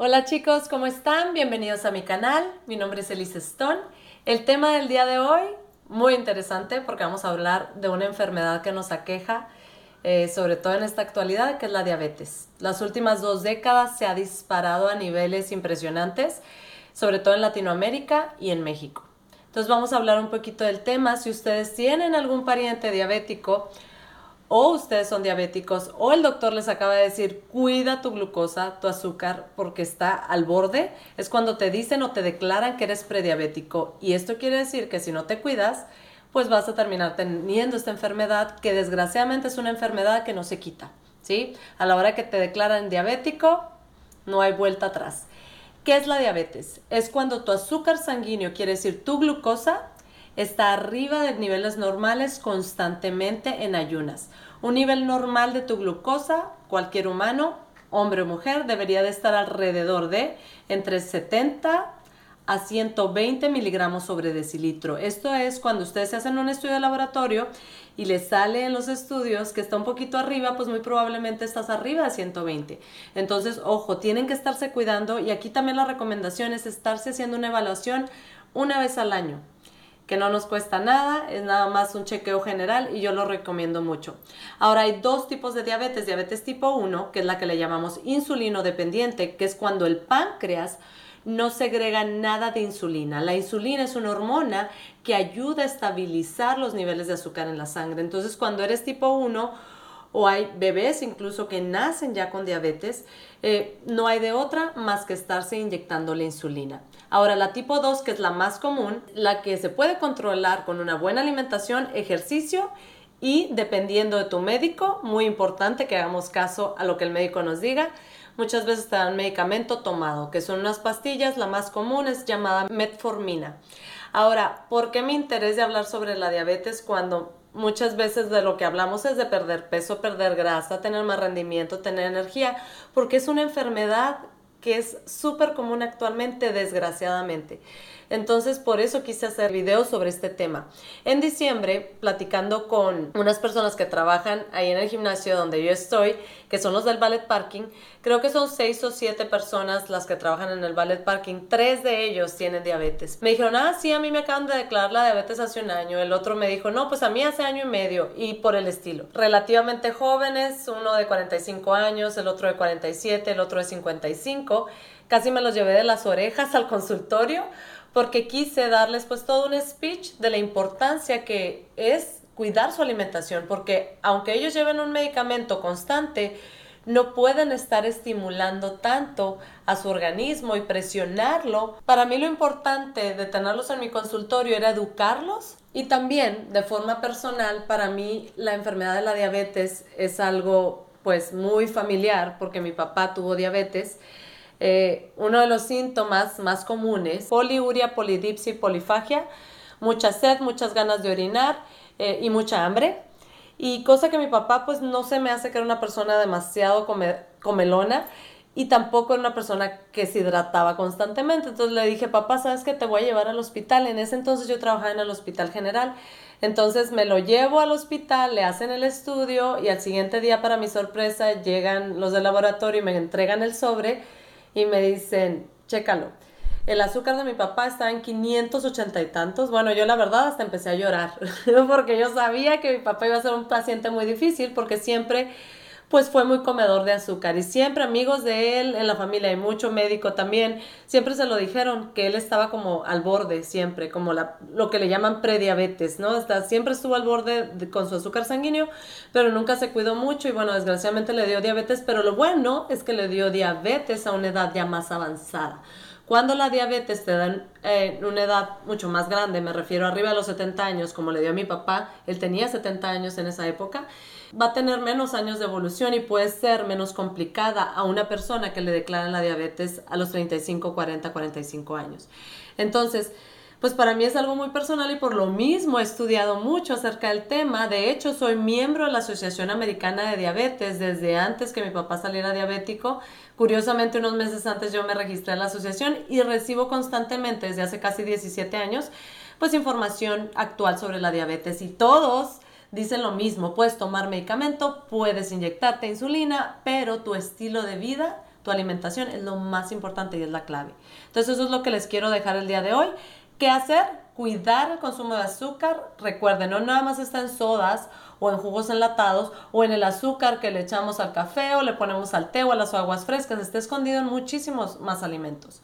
Hola chicos, ¿cómo están? Bienvenidos a mi canal. Mi nombre es Elise Stone. El tema del día de hoy, muy interesante porque vamos a hablar de una enfermedad que nos aqueja, eh, sobre todo en esta actualidad, que es la diabetes. Las últimas dos décadas se ha disparado a niveles impresionantes, sobre todo en Latinoamérica y en México. Entonces vamos a hablar un poquito del tema. Si ustedes tienen algún pariente diabético, o ustedes son diabéticos o el doctor les acaba de decir, cuida tu glucosa, tu azúcar, porque está al borde, es cuando te dicen o te declaran que eres prediabético. Y esto quiere decir que si no te cuidas, pues vas a terminar teniendo esta enfermedad que desgraciadamente es una enfermedad que no se quita. ¿sí? A la hora que te declaran diabético, no hay vuelta atrás. ¿Qué es la diabetes? Es cuando tu azúcar sanguíneo, quiere decir tu glucosa, está arriba de niveles normales constantemente en ayunas. Un nivel normal de tu glucosa, cualquier humano, hombre o mujer, debería de estar alrededor de entre 70 a 120 miligramos sobre decilitro. Esto es cuando ustedes se hacen un estudio de laboratorio y les sale en los estudios que está un poquito arriba, pues muy probablemente estás arriba de 120. Entonces, ojo, tienen que estarse cuidando y aquí también la recomendación es estarse haciendo una evaluación una vez al año que no nos cuesta nada, es nada más un chequeo general y yo lo recomiendo mucho. Ahora hay dos tipos de diabetes, diabetes tipo 1, que es la que le llamamos insulino dependiente, que es cuando el páncreas no segrega nada de insulina. La insulina es una hormona que ayuda a estabilizar los niveles de azúcar en la sangre. Entonces, cuando eres tipo 1, o hay bebés incluso que nacen ya con diabetes, eh, no hay de otra más que estarse inyectando la insulina. Ahora, la tipo 2, que es la más común, la que se puede controlar con una buena alimentación, ejercicio y dependiendo de tu médico, muy importante que hagamos caso a lo que el médico nos diga, muchas veces te dan medicamento tomado, que son unas pastillas, la más común es llamada metformina. Ahora, ¿por qué mi interés de hablar sobre la diabetes cuando muchas veces de lo que hablamos es de perder peso, perder grasa, tener más rendimiento, tener energía, porque es una enfermedad que es súper común actualmente, desgraciadamente. Entonces, por eso quise hacer videos sobre este tema. En diciembre, platicando con unas personas que trabajan ahí en el gimnasio donde yo estoy, que son los del ballet parking, creo que son seis o siete personas las que trabajan en el ballet parking. Tres de ellos tienen diabetes. Me dijeron, ah, sí, a mí me acaban de declarar la diabetes hace un año. El otro me dijo, no, pues a mí hace año y medio y por el estilo. Relativamente jóvenes, uno de 45 años, el otro de 47, el otro de 55. Casi me los llevé de las orejas al consultorio porque quise darles pues todo un speech de la importancia que es cuidar su alimentación, porque aunque ellos lleven un medicamento constante, no pueden estar estimulando tanto a su organismo y presionarlo. Para mí lo importante de tenerlos en mi consultorio era educarlos y también de forma personal, para mí la enfermedad de la diabetes es algo pues muy familiar porque mi papá tuvo diabetes eh, uno de los síntomas más comunes, poliuria, polidipsia polifagia, mucha sed, muchas ganas de orinar eh, y mucha hambre. Y cosa que mi papá pues no se me hace que era una persona demasiado comelona y tampoco era una persona que se hidrataba constantemente. Entonces le dije, papá, ¿sabes que te voy a llevar al hospital? En ese entonces yo trabajaba en el hospital general. Entonces me lo llevo al hospital, le hacen el estudio y al siguiente día, para mi sorpresa, llegan los del laboratorio y me entregan el sobre y me dicen, chécalo. El azúcar de mi papá está en 580 y tantos. Bueno, yo la verdad hasta empecé a llorar porque yo sabía que mi papá iba a ser un paciente muy difícil porque siempre pues fue muy comedor de azúcar y siempre amigos de él en la familia y mucho médico también, siempre se lo dijeron que él estaba como al borde siempre, como la, lo que le llaman prediabetes, ¿no? Está, siempre estuvo al borde con su azúcar sanguíneo, pero nunca se cuidó mucho y bueno, desgraciadamente le dio diabetes, pero lo bueno es que le dio diabetes a una edad ya más avanzada. Cuando la diabetes te da en eh, una edad mucho más grande, me refiero arriba de los 70 años, como le dio a mi papá, él tenía 70 años en esa época, va a tener menos años de evolución y puede ser menos complicada a una persona que le declaran la diabetes a los 35, 40, 45 años. Entonces, pues para mí es algo muy personal y por lo mismo he estudiado mucho acerca del tema. De hecho, soy miembro de la Asociación Americana de Diabetes desde antes que mi papá saliera diabético. Curiosamente, unos meses antes yo me registré en la asociación y recibo constantemente desde hace casi 17 años pues información actual sobre la diabetes y todos dicen lo mismo, puedes tomar medicamento, puedes inyectarte insulina, pero tu estilo de vida tu alimentación es lo más importante y es la clave. Entonces eso es lo que les quiero dejar el día de hoy. ¿Qué hacer? Cuidar el consumo de azúcar. Recuerden, no nada más está en sodas o en jugos enlatados o en el azúcar que le echamos al café o le ponemos al té o a las aguas frescas. Está escondido en muchísimos más alimentos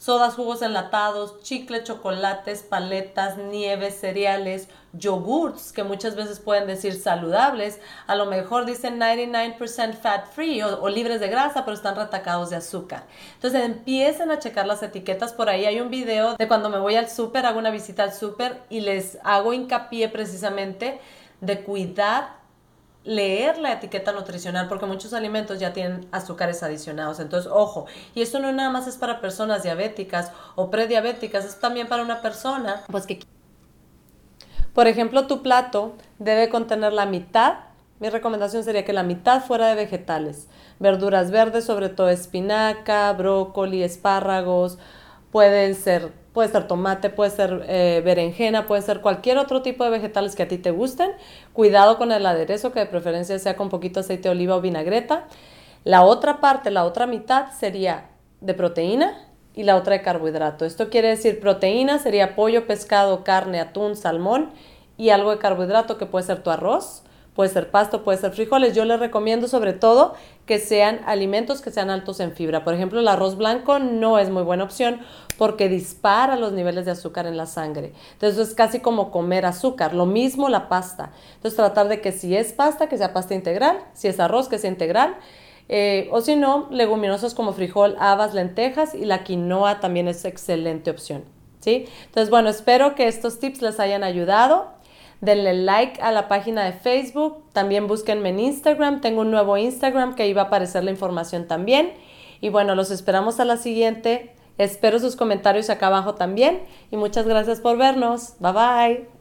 sodas, jugos enlatados, chicle, chocolates, paletas, nieves, cereales, yogurts, que muchas veces pueden decir saludables, a lo mejor dicen 99% fat free o, libres de grasa, pero están retacados de azúcar. Entonces empiecen a checar las etiquetas, por ahí hay un video de cuando me voy al súper, hago una visita al súper y les hago hincapié precisamente de cuidar leer la etiqueta nutricional porque muchos alimentos ya tienen azúcares adicionados. Entonces, ojo, y esto no nada más es para personas diabéticas o prediabéticas, es también para una persona pues que por ejemplo, tu plato debe contener la mitad mi recomendación sería que la mitad fuera de vegetales, verduras verdes, sobre todo espinaca, brócoli, espárragos, pueden ser Puede ser tomate, puede ser eh, berenjena, puede ser cualquier otro tipo de vegetales que a ti te gusten. Cuidado con el aderezo, que de preferencia sea con poquito aceite de oliva o vinagreta. La otra parte, la otra mitad sería de proteína y la otra de carbohidrato. Esto quiere decir proteína sería pollo, pescado, carne, atún, salmón y algo de carbohidrato que puede ser tu arroz, puede ser pasto, puede ser frijoles. Yo les recomiendo sobre todo que sean alimentos que sean altos en fibra. Por ejemplo, el arroz blanco no es muy buena opción porque dispara los niveles de azúcar en la sangre. Entonces es casi como comer azúcar. Lo mismo la pasta. Entonces tratar de que si es pasta, que sea pasta integral, si es arroz, que sea integral. Eh, o si no, leguminosas como frijol, habas, lentejas y la quinoa también es excelente opción. ¿sí? Entonces, bueno, espero que estos tips les hayan ayudado. Denle like a la página de Facebook. También búsquenme en Instagram. Tengo un nuevo Instagram que iba a aparecer la información también. Y bueno, los esperamos a la siguiente. Espero sus comentarios acá abajo también y muchas gracias por vernos. Bye bye.